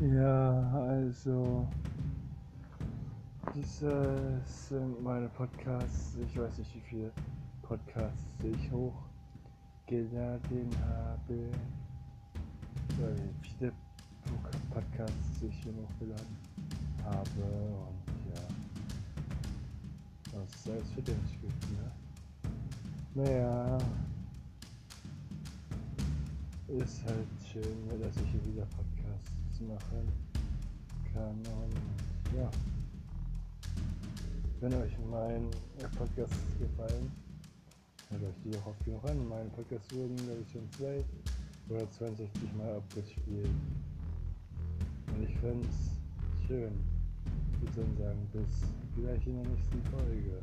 Ja, also, diese sind meine Podcasts. Ich weiß nicht, wie viele Podcasts ich hochgeladen habe. Oder wie viele Podcasts ich hier hochgeladen habe. Und ja, das ist alles für den gibt, ne? Naja, ist halt schön, wieder Podcasts machen kann. Und ja, wenn euch mein Podcast gefallen, hört euch die auch oft genug an. Meine Podcasts wurden, glaube ich, schon zwei oder 62 Mal abgespielt. Und ich fände es schön. Ich würde sagen, bis vielleicht in der nächsten Folge.